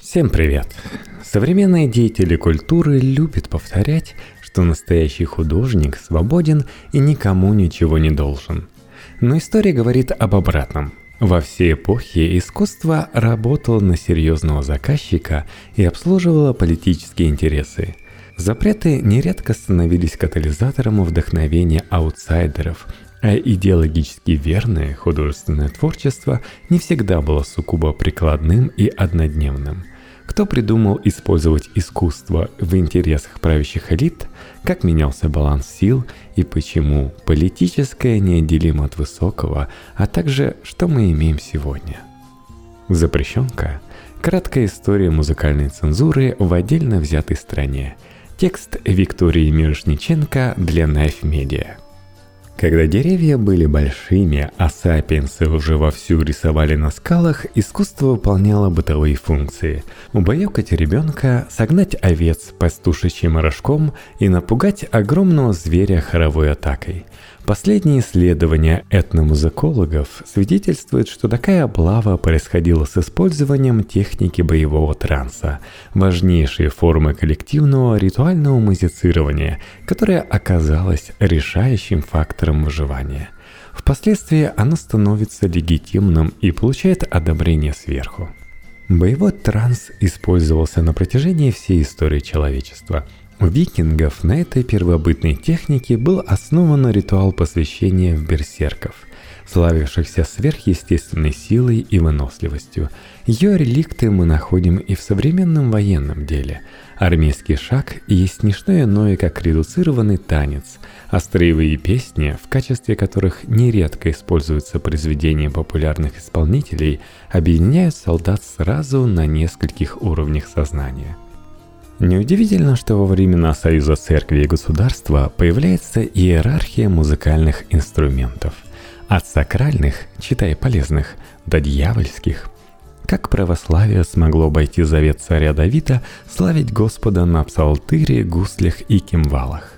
Всем привет! Современные деятели культуры любят повторять, что настоящий художник свободен и никому ничего не должен. Но история говорит об обратном. Во все эпохи искусство работало на серьезного заказчика и обслуживало политические интересы. Запреты нередко становились катализатором вдохновения аутсайдеров, а идеологически верное художественное творчество не всегда было сугубо прикладным и однодневным. Кто придумал использовать искусство в интересах правящих элит, как менялся баланс сил и почему политическое неотделимо от высокого, а также что мы имеем сегодня. Запрещенка – краткая история музыкальной цензуры в отдельно взятой стране. Текст Виктории Мирошниченко для Knife Media – когда деревья были большими, а сапиенсы уже вовсю рисовали на скалах, искусство выполняло бытовые функции. Убаюкать ребенка, согнать овец пастушечьим рожком и напугать огромного зверя хоровой атакой – Последние исследования этномузыкологов свидетельствуют, что такая облава происходила с использованием техники боевого транса, важнейшей формы коллективного ритуального музицирования, которая оказалась решающим фактором выживания. Впоследствии оно становится легитимным и получает одобрение сверху. Боевой транс использовался на протяжении всей истории человечества – у викингов на этой первобытной технике был основан ритуал посвящения в берсерков, славившихся сверхъестественной силой и выносливостью. Ее реликты мы находим и в современном военном деле. Армейский шаг есть не что иное, как редуцированный танец, а строевые песни, в качестве которых нередко используются произведения популярных исполнителей, объединяют солдат сразу на нескольких уровнях сознания – Неудивительно, что во времена союза церкви и государства появляется иерархия музыкальных инструментов. От сакральных, читай полезных, до дьявольских. Как православие смогло обойти завет царя Давида славить Господа на псалтыре, гуслях и кимвалах?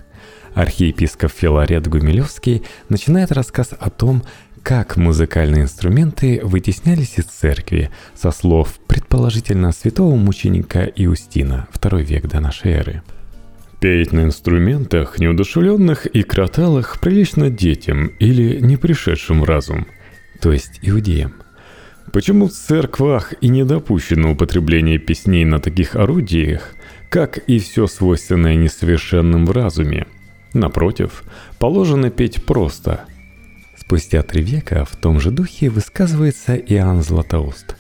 Архиепископ Филарет Гумилевский начинает рассказ о том, как музыкальные инструменты вытеснялись из церкви со слов предположительно святого мученика Иустина, второй век до нашей эры. Петь на инструментах, неудушевленных и кроталых, прилично детям или не пришедшим в разум, то есть иудеям. Почему в церквах и не допущено употребление песней на таких орудиях, как и все свойственное несовершенным в разуме? Напротив, положено петь просто – Спустя три века в том же духе высказывается Иоанн Златоуст.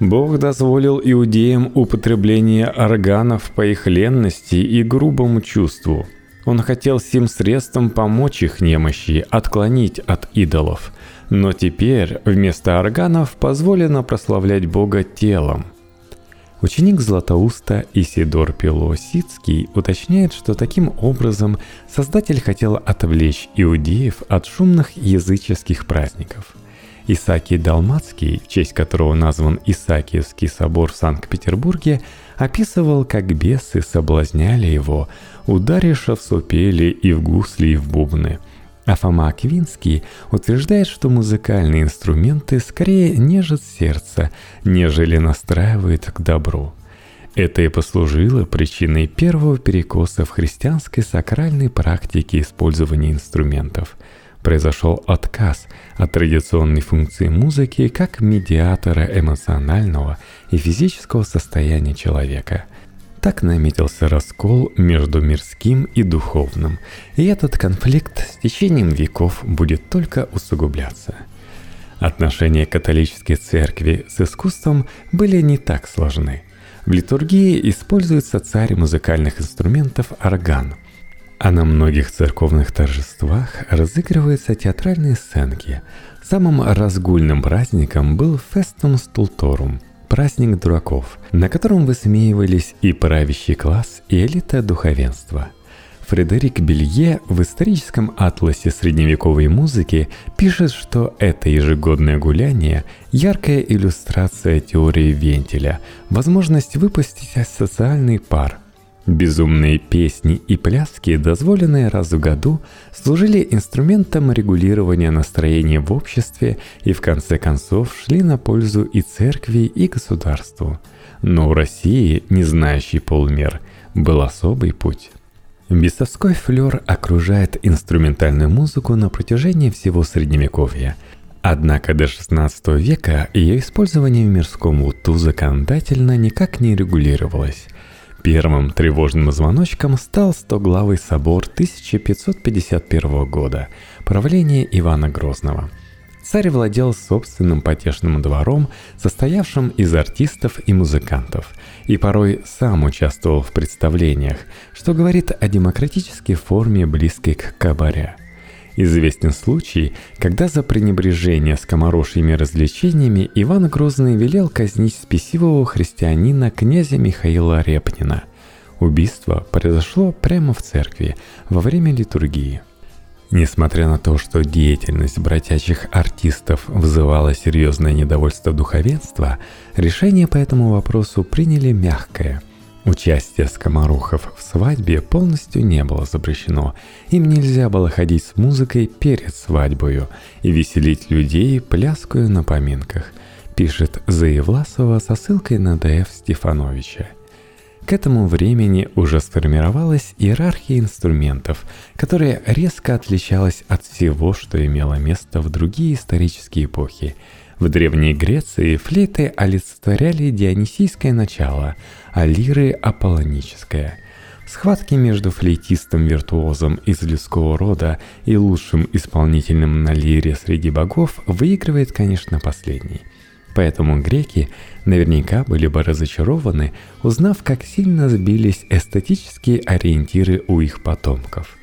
Бог дозволил иудеям употребление органов по их ленности и грубому чувству. Он хотел всем средством помочь их немощи, отклонить от идолов. Но теперь вместо органов позволено прославлять Бога телом – Ученик Златоуста Исидор Пелосицкий уточняет, что таким образом Создатель хотел отвлечь иудеев от шумных языческих праздников. Исаакий Далмацкий, в честь которого назван Исаакиевский собор в Санкт-Петербурге, описывал, как бесы соблазняли его, ударивши в супели и в гусли и в бубны – а Фома Аквинский утверждает, что музыкальные инструменты скорее нежат сердце, нежели настраивают к добру. Это и послужило причиной первого перекоса в христианской сакральной практике использования инструментов. Произошел отказ от традиционной функции музыки как медиатора эмоционального и физического состояния человека – так наметился раскол между мирским и духовным, и этот конфликт с течением веков будет только усугубляться. Отношения католической церкви с искусством были не так сложны. В литургии используется царь музыкальных инструментов орган, а на многих церковных торжествах разыгрываются театральные сценки. Самым разгульным праздником был Фестум Стулторум – праздник дураков, на котором высмеивались и правящий класс, и элита духовенства. Фредерик Белье в историческом атласе средневековой музыки пишет, что это ежегодное гуляние – яркая иллюстрация теории вентиля, возможность выпустить социальный пар – Безумные песни и пляски, дозволенные раз в году, служили инструментом регулирования настроения в обществе и в конце концов шли на пользу и церкви, и государству. Но у России, не знающей полмер, был особый путь. Бесовской флер окружает инструментальную музыку на протяжении всего Средневековья. Однако до XVI века ее использование в мирском уту законодательно никак не регулировалось. Первым тревожным звоночком стал Стоглавый собор 1551 года, правление Ивана Грозного – Царь владел собственным потешным двором, состоявшим из артистов и музыкантов, и порой сам участвовал в представлениях, что говорит о демократической форме, близкой к кабаре. Известен случай, когда за пренебрежение скоморошьими развлечениями Иван Грозный велел казнить спесивого христианина князя Михаила Репнина. Убийство произошло прямо в церкви во время литургии – Несмотря на то, что деятельность бродячих артистов вызывала серьезное недовольство духовенства, решение по этому вопросу приняли мягкое. Участие скоморохов в свадьбе полностью не было запрещено. Им нельзя было ходить с музыкой перед свадьбою и веселить людей пляскую на поминках, пишет Заевласова со ссылкой на Д.Ф. Стефановича – к этому времени уже сформировалась иерархия инструментов, которая резко отличалась от всего, что имело место в другие исторические эпохи. В Древней Греции флейты олицетворяли дионисийское начало, а лиры – аполлоническое. Схватки между флейтистом-виртуозом из людского рода и лучшим исполнителем на лире среди богов выигрывает, конечно, последний – Поэтому греки наверняка были бы разочарованы, узнав, как сильно сбились эстетические ориентиры у их потомков.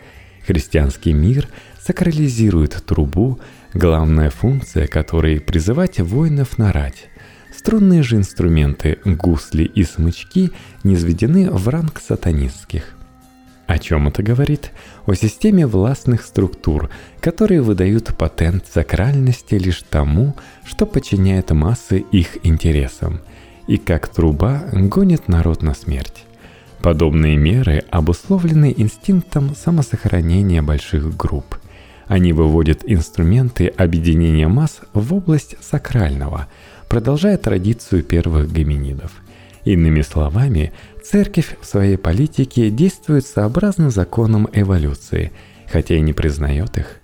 Христианский мир сакрализирует трубу, главная функция которой – призывать воинов на рать. Струнные же инструменты, гусли и смычки низведены в ранг сатанистских – о чем это говорит? О системе властных структур, которые выдают патент сакральности лишь тому, что подчиняет массы их интересам, и как труба гонит народ на смерть. Подобные меры обусловлены инстинктом самосохранения больших групп. Они выводят инструменты объединения масс в область сакрального, продолжая традицию первых гоминидов. Иными словами, церковь в своей политике действует сообразно законам эволюции, хотя и не признает их.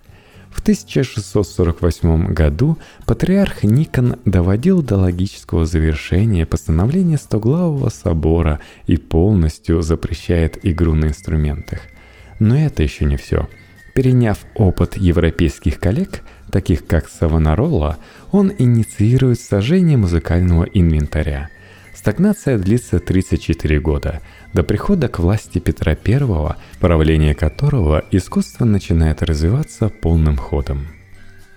В 1648 году патриарх Никон доводил до логического завершения постановление Стоглавого собора и полностью запрещает игру на инструментах. Но это еще не все. Переняв опыт европейских коллег, таких как Савонаролла, он инициирует сожжение музыкального инвентаря – Стагнация длится 34 года, до прихода к власти Петра I, правление которого искусство начинает развиваться полным ходом.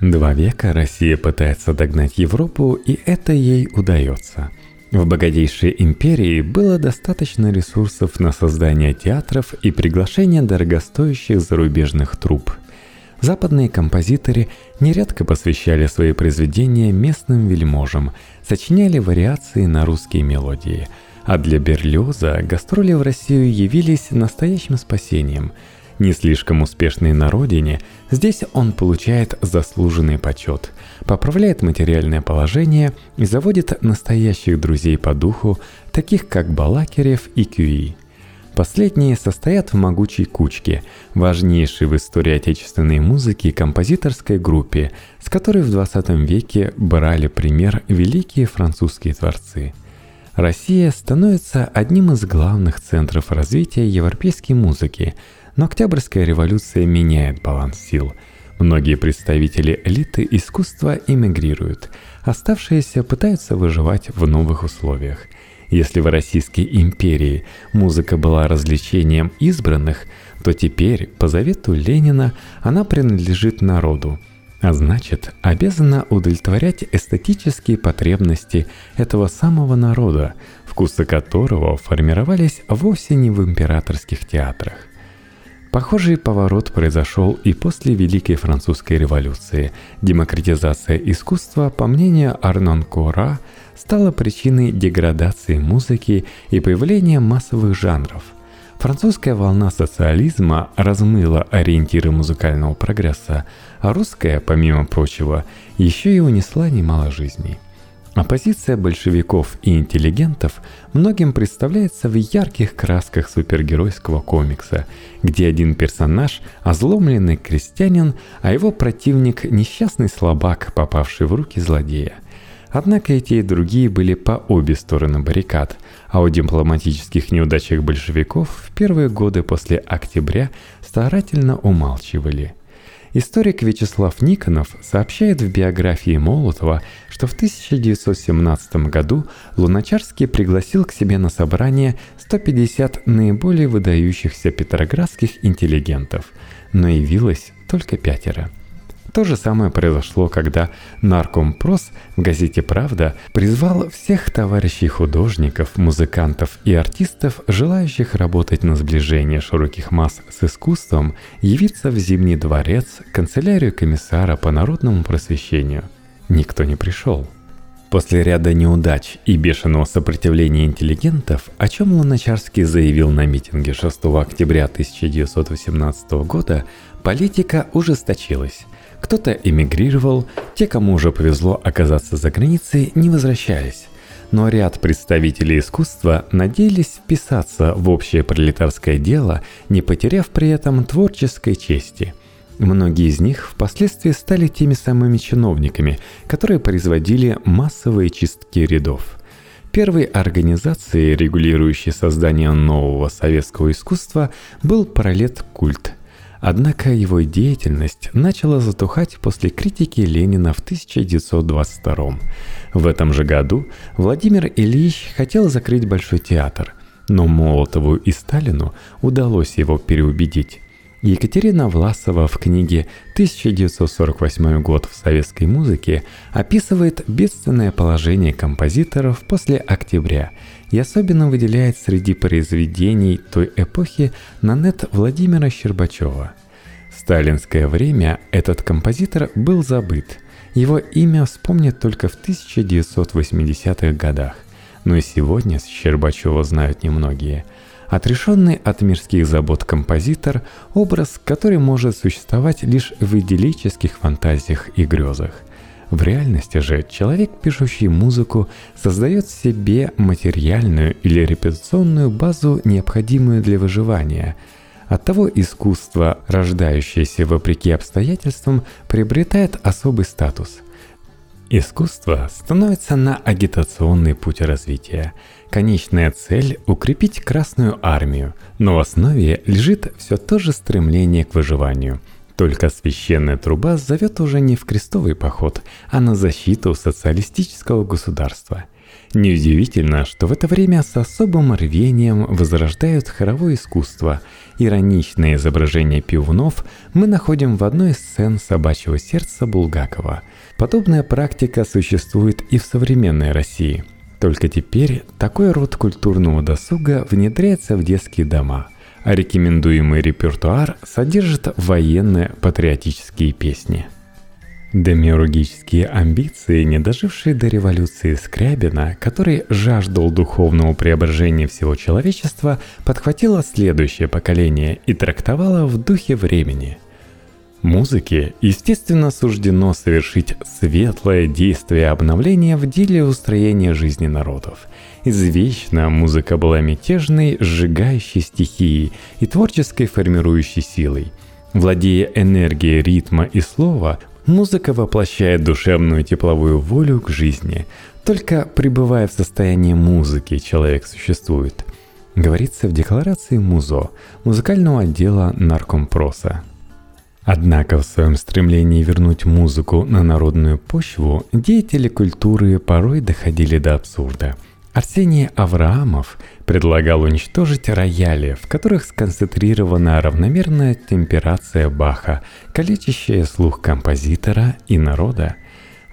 Два века Россия пытается догнать Европу, и это ей удается. В богатейшей империи было достаточно ресурсов на создание театров и приглашение дорогостоящих зарубежных труп – Западные композиторы нередко посвящали свои произведения местным вельможам, сочиняли вариации на русские мелодии, а для Берлиоза гастроли в Россию явились настоящим спасением. Не слишком успешный на родине, здесь он получает заслуженный почет, поправляет материальное положение и заводит настоящих друзей по духу, таких как Балакирев и Кюи. Последние состоят в могучей кучке, важнейшей в истории отечественной музыки композиторской группе, с которой в 20 веке брали пример великие французские творцы. Россия становится одним из главных центров развития европейской музыки, но Октябрьская революция меняет баланс сил. Многие представители элиты искусства эмигрируют, оставшиеся пытаются выживать в новых условиях – если в Российской империи музыка была развлечением избранных, то теперь, по завету Ленина, она принадлежит народу, а значит, обязана удовлетворять эстетические потребности этого самого народа, вкусы которого формировались вовсе не в императорских театрах. Похожий поворот произошел и после Великой Французской революции. Демократизация искусства, по мнению Арнон Кора, стала причиной деградации музыки и появления массовых жанров. Французская волна социализма размыла ориентиры музыкального прогресса, а русская, помимо прочего, еще и унесла немало жизней. Оппозиция большевиков и интеллигентов многим представляется в ярких красках супергеройского комикса, где один персонаж – озломленный крестьянин, а его противник – несчастный слабак, попавший в руки злодея. Однако эти и другие были по обе стороны баррикад, а о дипломатических неудачах большевиков в первые годы после октября старательно умалчивали – Историк Вячеслав Никонов сообщает в биографии Молотова, что в 1917 году Луначарский пригласил к себе на собрание 150 наиболее выдающихся петроградских интеллигентов, но явилось только пятеро – то же самое произошло, когда Наркомпрос в газете «Правда» призвал всех товарищей художников, музыкантов и артистов, желающих работать на сближение широких масс с искусством, явиться в Зимний дворец, канцелярию комиссара по народному просвещению. Никто не пришел. После ряда неудач и бешеного сопротивления интеллигентов, о чем Луначарский заявил на митинге 6 октября 1918 года, политика ужесточилась. Кто-то эмигрировал, те, кому уже повезло оказаться за границей, не возвращались. Но ряд представителей искусства надеялись вписаться в общее пролетарское дело, не потеряв при этом творческой чести. Многие из них впоследствии стали теми самыми чиновниками, которые производили массовые чистки рядов. Первой организацией, регулирующей создание нового советского искусства, был паралет культ – Однако его деятельность начала затухать после критики Ленина в 1922 В этом же году Владимир Ильич хотел закрыть Большой театр, но Молотову и Сталину удалось его переубедить. Екатерина Власова в книге «1948 год в советской музыке» описывает бедственное положение композиторов после октября и особенно выделяет среди произведений той эпохи Нанет Владимира Щербачева. В сталинское время этот композитор был забыт. Его имя вспомнят только в 1980-х годах. Но и сегодня Щербачева знают немногие – Отрешенный от мирских забот композитор – образ, который может существовать лишь в идиллических фантазиях и грезах. В реальности же человек, пишущий музыку, создает себе материальную или репетиционную базу, необходимую для выживания. Оттого искусство, рождающееся вопреки обстоятельствам, приобретает особый статус. Искусство становится на агитационный путь развития – Конечная цель – укрепить Красную Армию, но в основе лежит все то же стремление к выживанию. Только священная труба зовет уже не в крестовый поход, а на защиту социалистического государства. Неудивительно, что в это время с особым рвением возрождают хоровое искусство. Ироничное изображение пивунов мы находим в одной из сцен «Собачьего сердца» Булгакова. Подобная практика существует и в современной России – только теперь такой род культурного досуга внедряется в детские дома, а рекомендуемый репертуар содержит военные патриотические песни. Демиургические амбиции, не дожившие до революции Скрябина, который жаждал духовного преображения всего человечества, подхватило следующее поколение и трактовало в духе времени – Музыке, естественно, суждено совершить светлое действие обновления в деле устроения жизни народов. Извечно музыка была мятежной, сжигающей стихией и творческой формирующей силой. Владея энергией ритма и слова, музыка воплощает душевную тепловую волю к жизни. Только пребывая в состоянии музыки, человек существует. Говорится в декларации МУЗО, музыкального отдела наркомпроса. Однако в своем стремлении вернуть музыку на народную почву деятели культуры порой доходили до абсурда. Арсений Авраамов предлагал уничтожить рояли, в которых сконцентрирована равномерная темперация Баха, калечащая слух композитора и народа.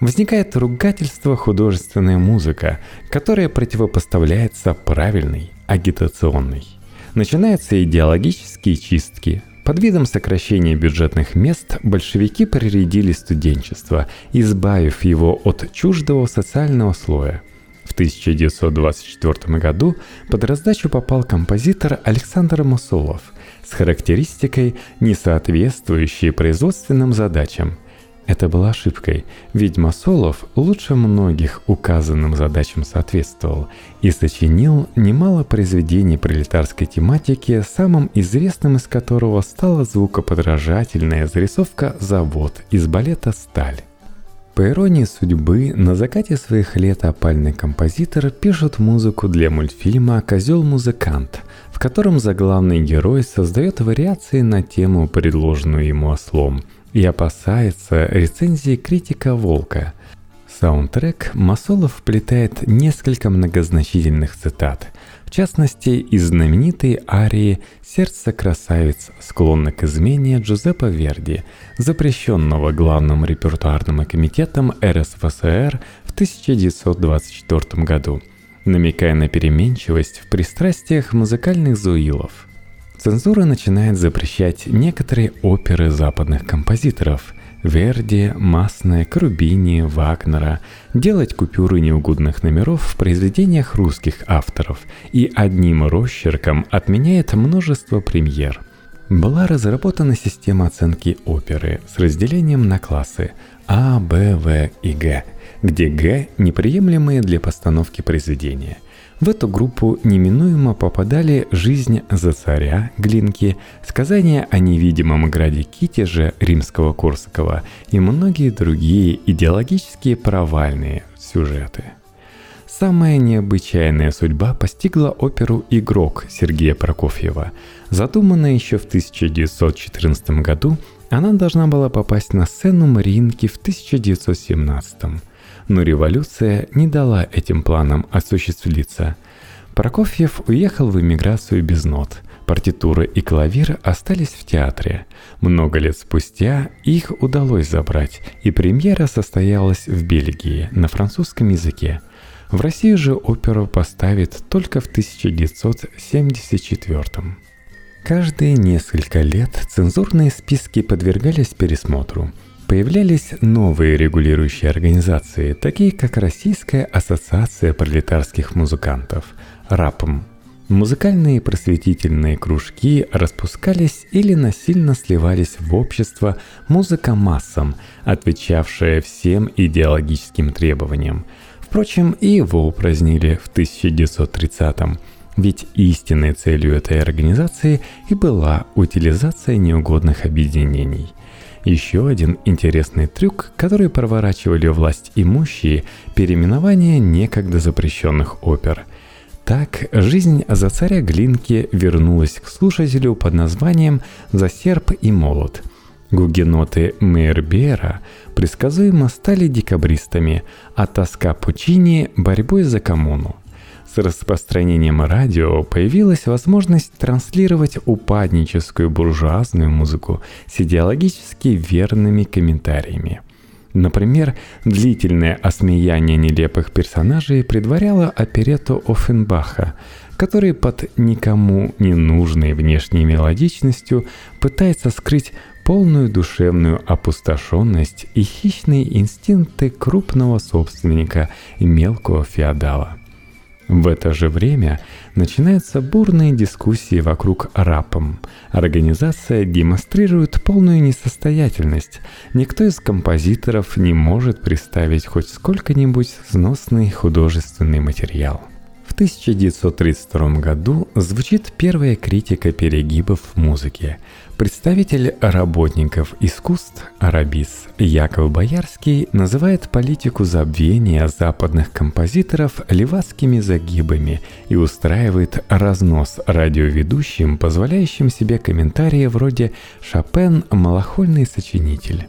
Возникает ругательство художественная музыка, которая противопоставляется правильной, агитационной. Начинаются идеологические чистки, под видом сокращения бюджетных мест большевики проредили студенчество, избавив его от чуждого социального слоя. В 1924 году под раздачу попал композитор Александр Мусолов с характеристикой, не соответствующей производственным задачам. Это было ошибкой, ведь Масолов лучше многих указанным задачам соответствовал и сочинил немало произведений пролетарской тематики, самым известным из которого стала звукоподражательная зарисовка «Завод» из балета «Сталь». По иронии судьбы, на закате своих лет опальный композитор пишет музыку для мультфильма «Козел-музыкант», в котором заглавный герой создает вариации на тему, предложенную ему ослом, и опасается рецензии критика «Волка». Саундтрек Масолов вплетает несколько многозначительных цитат, в частности, из знаменитой арии «Сердце красавиц, склонно к измене» Джузеппе Верди, запрещенного Главным репертуарным комитетом РСФСР в 1924 году, намекая на переменчивость в пристрастиях музыкальных зуилов – Цензура начинает запрещать некоторые оперы западных композиторов – Верди, Масне, Крубини, Вагнера, делать купюры неугодных номеров в произведениях русских авторов. И одним росчерком отменяет множество премьер. Была разработана система оценки оперы с разделением на классы А, Б, В и Г, где Г – неприемлемые для постановки произведения – в эту группу неминуемо попадали «Жизнь за царя» Глинки, сказания о невидимом граде Китеже Римского-Корсакова и многие другие идеологические провальные сюжеты. Самая необычайная судьба постигла оперу «Игрок» Сергея Прокофьева. Задуманная еще в 1914 году, она должна была попасть на сцену Мариинки в 1917 году но революция не дала этим планам осуществиться. Прокофьев уехал в эмиграцию без нот. Партитуры и клавир остались в театре. Много лет спустя их удалось забрать, и премьера состоялась в Бельгии на французском языке. В России же оперу поставят только в 1974 Каждые несколько лет цензурные списки подвергались пересмотру – Появлялись новые регулирующие организации, такие как Российская ассоциация пролетарских музыкантов, РАПМ. Музыкальные просветительные кружки распускались или насильно сливались в общество музыка массам, отвечавшая всем идеологическим требованиям. Впрочем, и его упразднили в 1930-м, ведь истинной целью этой организации и была утилизация неугодных объединений – еще один интересный трюк, который проворачивали власть имущие – переименование некогда запрещенных опер. Так, жизнь за царя Глинки вернулась к слушателю под названием «За серп и молот». Гугеноты Мейербера предсказуемо стали декабристами, а тоска Пучини – борьбой за коммуну – с распространением радио появилась возможность транслировать упадническую буржуазную музыку с идеологически верными комментариями. Например, длительное осмеяние нелепых персонажей предваряло оперету Оффенбаха, который под никому не нужной внешней мелодичностью пытается скрыть полную душевную опустошенность и хищные инстинкты крупного собственника и мелкого феодала. В это же время начинаются бурные дискуссии вокруг РАПом. Организация демонстрирует полную несостоятельность. Никто из композиторов не может представить хоть сколько-нибудь сносный художественный материал. 1932 году звучит первая критика перегибов в музыке. Представитель работников искусств Арабис Яков Боярский называет политику забвения западных композиторов левацкими загибами и устраивает разнос радиоведущим, позволяющим себе комментарии вроде «Шопен – малохольный сочинитель».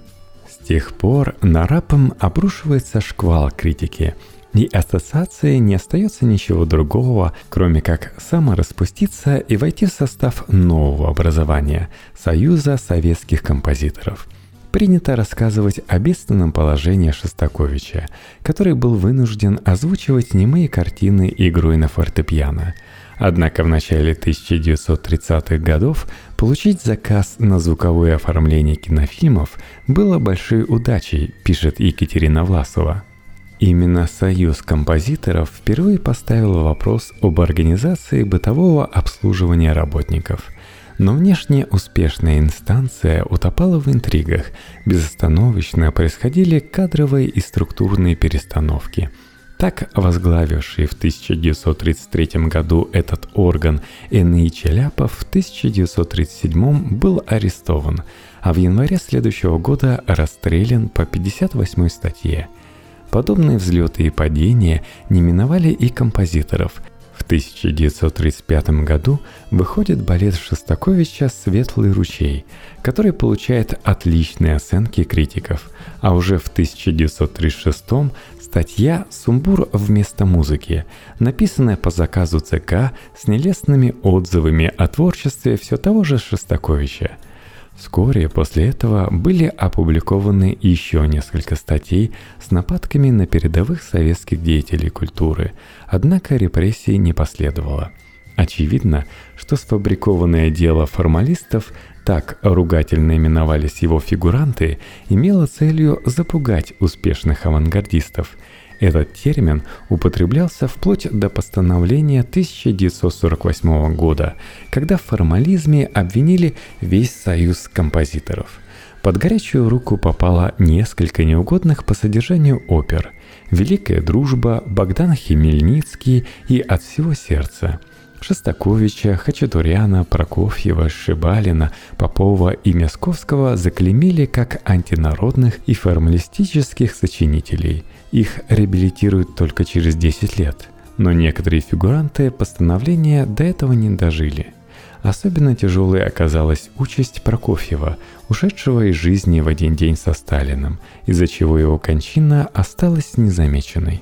С тех пор на рапом обрушивается шквал критики – и ассоциации не остается ничего другого, кроме как самораспуститься и войти в состав нового образования – Союза советских композиторов. Принято рассказывать о бедственном положении Шостаковича, который был вынужден озвучивать немые картины игрой на фортепиано. Однако в начале 1930-х годов получить заказ на звуковое оформление кинофильмов было большой удачей, пишет Екатерина Власова – Именно Союз композиторов впервые поставил вопрос об организации бытового обслуживания работников. Но внешне успешная инстанция утопала в интригах, безостановочно происходили кадровые и структурные перестановки. Так, возглавивший в 1933 году этот орган Энни Челяпов в 1937 был арестован, а в январе следующего года расстрелян по 58 статье. Подобные взлеты и падения не миновали и композиторов – в 1935 году выходит балет Шостаковича «Светлый ручей», который получает отличные оценки критиков, а уже в 1936 статья «Сумбур вместо музыки», написанная по заказу ЦК с нелестными отзывами о творчестве все того же Шостаковича – Вскоре после этого были опубликованы еще несколько статей с нападками на передовых советских деятелей культуры, однако репрессий не последовало. Очевидно, что сфабрикованное дело формалистов, так ругательно именовались его фигуранты, имело целью запугать успешных авангардистов – этот термин употреблялся вплоть до постановления 1948 года, когда в формализме обвинили весь союз композиторов. Под горячую руку попало несколько неугодных по содержанию опер «Великая дружба», «Богдан Хмельницкий» и «От всего сердца», Шостаковича, Хачатуряна, Прокофьева, Шибалина, Попова и Мясковского заклемили как антинародных и формалистических сочинителей – их реабилитируют только через 10 лет, но некоторые фигуранты постановления до этого не дожили. Особенно тяжелой оказалась участь Прокофьева, ушедшего из жизни в один день со Сталиным, из-за чего его кончина осталась незамеченной.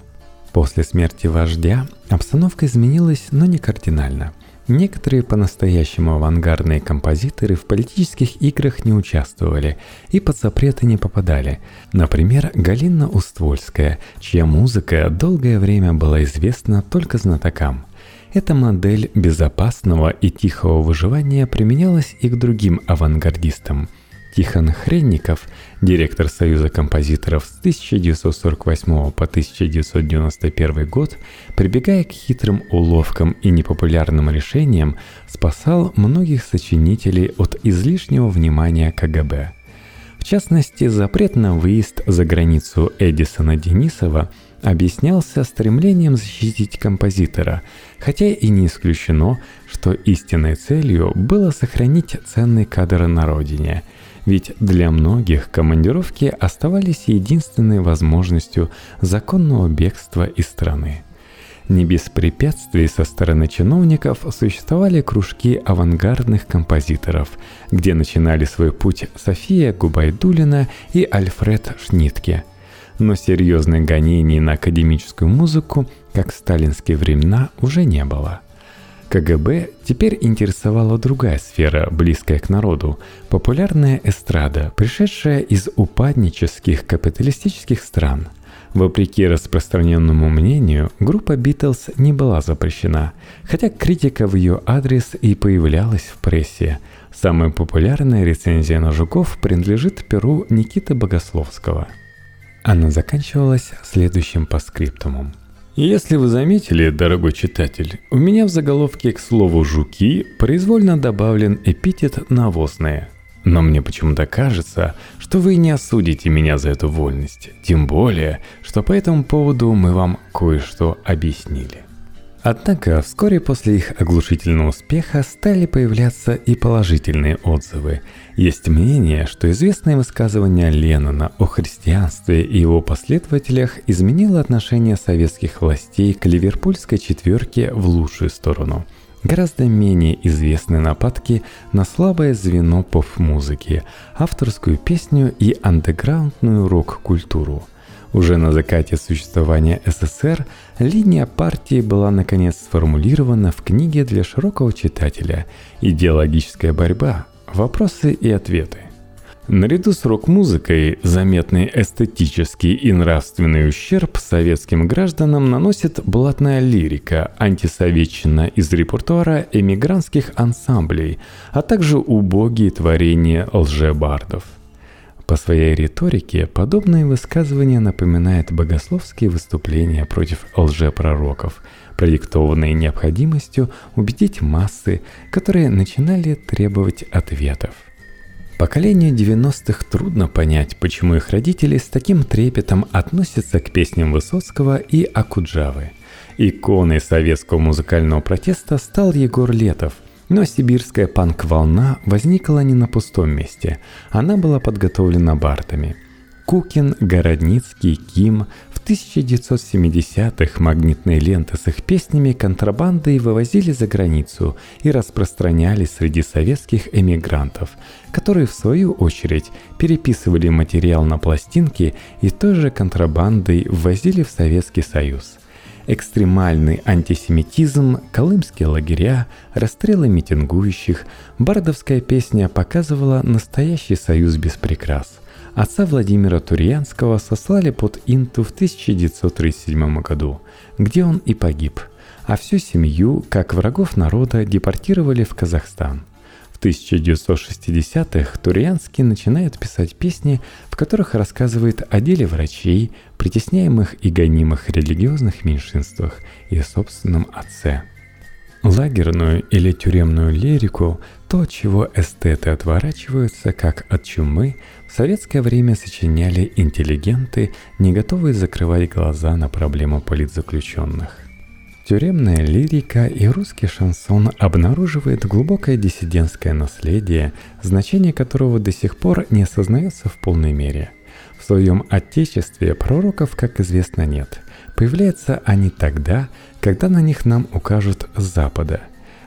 После смерти вождя обстановка изменилась, но не кардинально – Некоторые по-настоящему авангардные композиторы в политических играх не участвовали и под запреты не попадали. Например, Галина Уствольская, чья музыка долгое время была известна только знатокам. Эта модель безопасного и тихого выживания применялась и к другим авангардистам – Тихон Хренников, директор Союза композиторов с 1948 по 1991 год, прибегая к хитрым уловкам и непопулярным решениям, спасал многих сочинителей от излишнего внимания КГБ. В частности, запрет на выезд за границу Эдисона Денисова объяснялся стремлением защитить композитора, хотя и не исключено, что истинной целью было сохранить ценный кадр на родине – ведь для многих командировки оставались единственной возможностью законного бегства из страны. Не без препятствий со стороны чиновников существовали кружки авангардных композиторов, где начинали свой путь София Губайдулина и Альфред Шнитке. Но серьезных гонений на академическую музыку, как в сталинские времена, уже не было – КГБ теперь интересовала другая сфера, близкая к народу – популярная эстрада, пришедшая из упаднических капиталистических стран. Вопреки распространенному мнению, группа Битлз не была запрещена, хотя критика в ее адрес и появлялась в прессе. Самая популярная рецензия на Жуков принадлежит перу Никиты Богословского. Она заканчивалась следующим паскриптумом – если вы заметили, дорогой читатель, у меня в заголовке к слову «жуки» произвольно добавлен эпитет «навозные». Но мне почему-то кажется, что вы не осудите меня за эту вольность. Тем более, что по этому поводу мы вам кое-что объяснили. Однако вскоре после их оглушительного успеха стали появляться и положительные отзывы. Есть мнение, что известное высказывание Леннона о христианстве и его последователях изменило отношение советских властей к ливерпульской четверке в лучшую сторону. Гораздо менее известны нападки на слабое звено поп-музыки, авторскую песню и андеграундную рок-культуру – уже на закате существования СССР линия партии была наконец сформулирована в книге для широкого читателя «Идеологическая борьба. Вопросы и ответы». Наряду с рок-музыкой заметный эстетический и нравственный ущерб советским гражданам наносит блатная лирика, антисоветчина из репертуара эмигрантских ансамблей, а также убогие творения лжебардов – По своей риторике подобные высказывания напоминают богословские выступления против лжепророков, продиктованные необходимостью убедить массы, которые начинали требовать ответов. Поколению 90-х трудно понять, почему их родители с таким трепетом относятся к песням Высоцкого и Акуджавы. Иконой советского музыкального протеста стал Егор Летов – но сибирская панк-волна возникла не на пустом месте. Она была подготовлена бартами. Кукин, Городницкий, Ким в 1970-х магнитные ленты с их песнями контрабандой вывозили за границу и распространяли среди советских эмигрантов, которые в свою очередь переписывали материал на пластинки и той же контрабандой ввозили в Советский Союз – экстремальный антисемитизм, колымские лагеря, расстрелы митингующих, бардовская песня показывала настоящий союз без прикрас. Отца Владимира Турьянского сослали под Инту в 1937 году, где он и погиб, а всю семью, как врагов народа, депортировали в Казахстан – в 1960-х Турьянский начинает писать песни, в которых рассказывает о деле врачей, притесняемых и гонимых религиозных меньшинствах и собственном отце. Лагерную или тюремную лирику, то, чего эстеты отворачиваются, как от чумы, в советское время сочиняли интеллигенты, не готовые закрывать глаза на проблему политзаключенных. Тюремная лирика и русский шансон обнаруживает глубокое диссидентское наследие, значение которого до сих пор не осознается в полной мере. В своем отечестве пророков, как известно, нет. Появляются они тогда, когда на них нам укажут с Запада.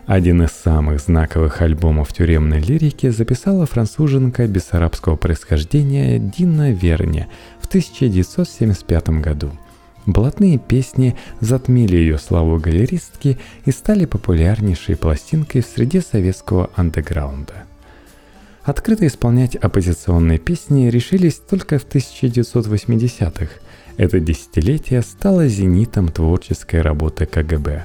Один из самых знаковых альбомов тюремной лирики записала француженка бессарабского происхождения Дина Верни в 1975 году – Блатные песни затмили ее славу галеристки и стали популярнейшей пластинкой в среде советского андеграунда. Открыто исполнять оппозиционные песни решились только в 1980-х. Это десятилетие стало зенитом творческой работы КГБ.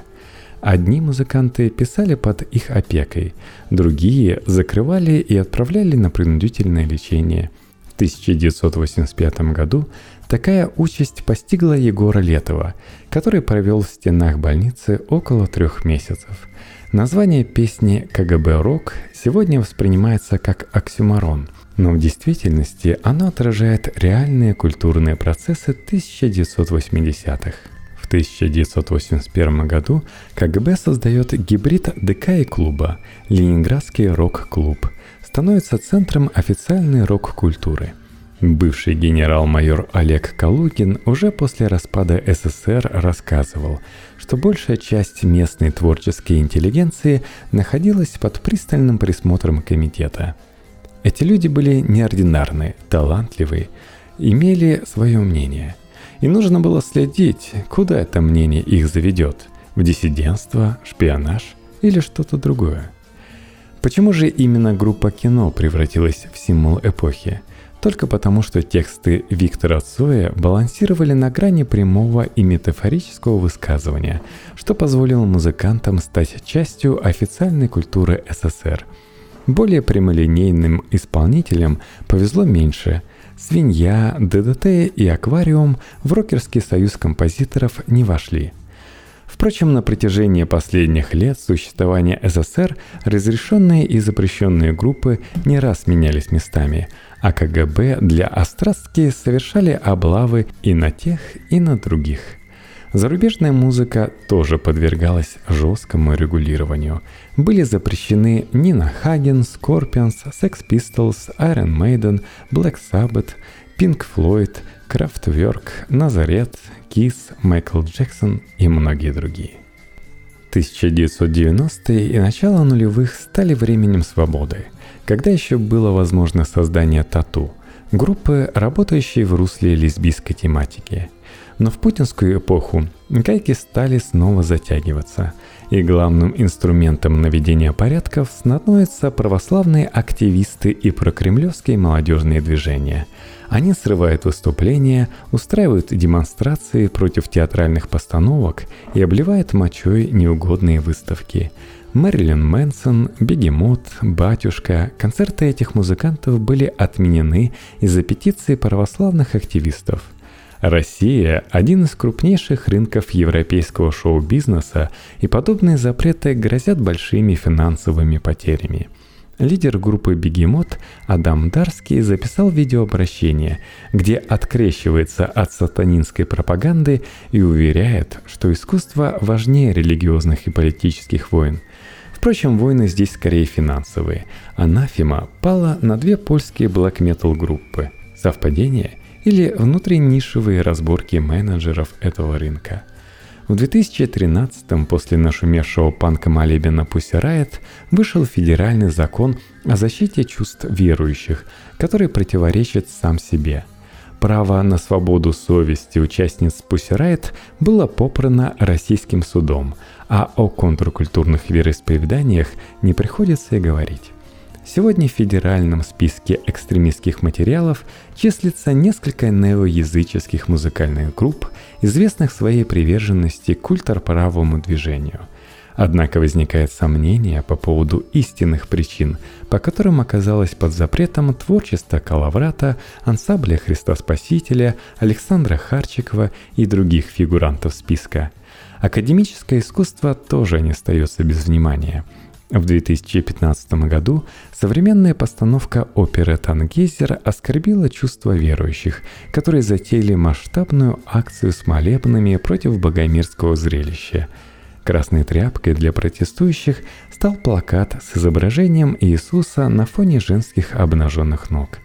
Одни музыканты писали под их опекой, другие закрывали и отправляли на принудительное лечение. В 1985 году Такая участь постигла Егора Летова, который провел в стенах больницы около трех месяцев. Название песни «КГБ Рок» сегодня воспринимается как оксюмарон, но в действительности оно отражает реальные культурные процессы 1980-х. В 1981 году КГБ создает гибрид ДК и клуба – Ленинградский рок-клуб, становится центром официальной рок-культуры – Бывший генерал-майор Олег Калугин уже после распада СССР рассказывал, что большая часть местной творческой интеллигенции находилась под пристальным присмотром комитета. Эти люди были неординарны, талантливы, имели свое мнение. И нужно было следить, куда это мнение их заведет – в диссидентство, шпионаж или что-то другое. Почему же именно группа кино превратилась в символ эпохи – только потому, что тексты Виктора Цоя балансировали на грани прямого и метафорического высказывания, что позволило музыкантам стать частью официальной культуры СССР. Более прямолинейным исполнителям повезло меньше. «Свинья», «ДДТ» и «Аквариум» в рокерский союз композиторов не вошли – Впрочем, на протяжении последних лет существования СССР разрешенные и запрещенные группы не раз менялись местами, а КГБ для острастки совершали облавы и на тех, и на других. Зарубежная музыка тоже подвергалась жесткому регулированию. Были запрещены Нина Хаген, Scorpions, Sex Pistols, Iron Maiden, Black Sabbath, Pink Floyd, Kraftwerk, Назарет, Kiss, Майкл Джексон и многие другие. 1990-е и начало нулевых стали временем свободы – когда еще было возможно создание тату, группы, работающие в русле лесбийской тематики. Но в путинскую эпоху гайки стали снова затягиваться. и главным инструментом наведения порядков становятся православные активисты и прокремлевские молодежные движения. Они срывают выступления, устраивают демонстрации против театральных постановок и обливают мочой неугодные выставки. Мэрилин Мэнсон, Бегемот, Батюшка, концерты этих музыкантов были отменены из-за петиции православных активистов – Россия – один из крупнейших рынков европейского шоу-бизнеса, и подобные запреты грозят большими финансовыми потерями. Лидер группы «Бегемот» Адам Дарский записал видеообращение, где открещивается от сатанинской пропаганды и уверяет, что искусство важнее религиозных и политических войн. Впрочем, войны здесь скорее финансовые. Анафима пала на две польские блэк-метал группы. Совпадение – или внутреннишевые разборки менеджеров этого рынка. В 2013-м после нашумевшего панка молебена Pussy Riot вышел федеральный закон о защите чувств верующих, который противоречит сам себе. Право на свободу совести участниц Pussy Riot было попрано российским судом, а о контркультурных вероисповеданиях не приходится и говорить. Сегодня в федеральном списке экстремистских материалов числится несколько неоязыческих музыкальных групп, известных своей приверженности к ультраправому движению. Однако возникает сомнение по поводу истинных причин, по которым оказалось под запретом творчество Калаврата, ансамбля Христа Спасителя, Александра Харчикова и других фигурантов списка. Академическое искусство тоже не остается без внимания – в 2015 году современная постановка оперы «Тангейзер» оскорбила чувства верующих, которые затеяли масштабную акцию с молебнами против богомерзкого зрелища. Красной тряпкой для протестующих стал плакат с изображением Иисуса на фоне женских обнаженных ног.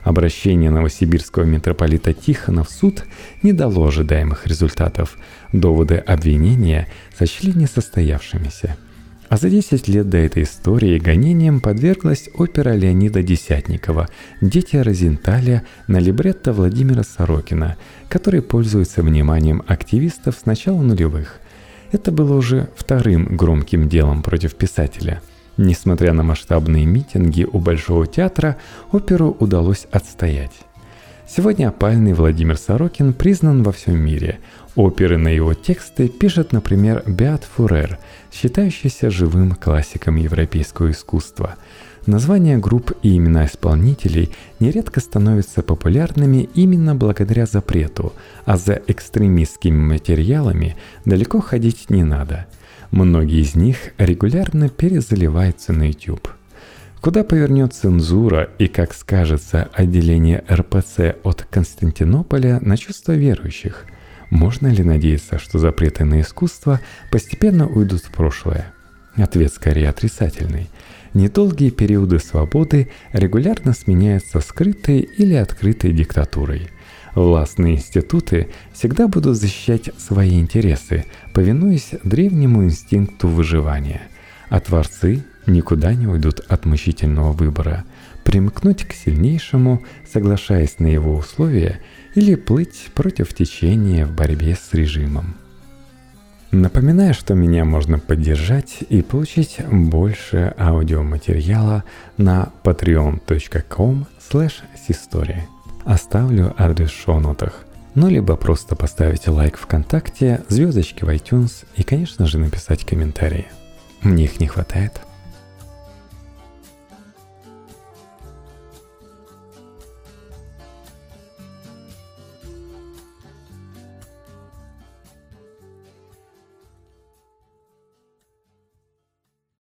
Обращение новосибирского митрополита Тихона в суд не дало ожидаемых результатов. Доводы обвинения сочли несостоявшимися – а за 10 лет до этой истории гонением подверглась опера Леонида Десятникова «Дети Розенталя» на либретто Владимира Сорокина, который пользуется вниманием активистов с начала нулевых. Это было уже вторым громким делом против писателя. Несмотря на масштабные митинги у Большого театра, оперу удалось отстоять. Сегодня опальный Владимир Сорокин признан во всем мире. Оперы на его тексты пишет, например, Беат Фурер, считающийся живым классиком европейского искусства. Названия групп и имена исполнителей нередко становятся популярными именно благодаря запрету, а за экстремистскими материалами далеко ходить не надо. Многие из них регулярно перезаливаются на YouTube. Куда повернет цензура и как скажется отделение РПЦ от Константинополя на чувства верующих – можно ли надеяться, что запреты на искусство постепенно уйдут в прошлое? Ответ скорее отрицательный. Недолгие периоды свободы регулярно сменяются скрытой или открытой диктатурой. Властные институты всегда будут защищать свои интересы, повинуясь древнему инстинкту выживания. А творцы никуда не уйдут от мучительного выбора – примкнуть к сильнейшему, соглашаясь на его условия – или плыть против течения в борьбе с режимом. Напоминаю, что меня можно поддержать и получить больше аудиоматериала на patreon.com slash Оставлю адрес в шоу-нотах. Ну, либо просто поставить лайк ВКонтакте, звездочки в iTunes и, конечно же, написать комментарии. Мне их не хватает.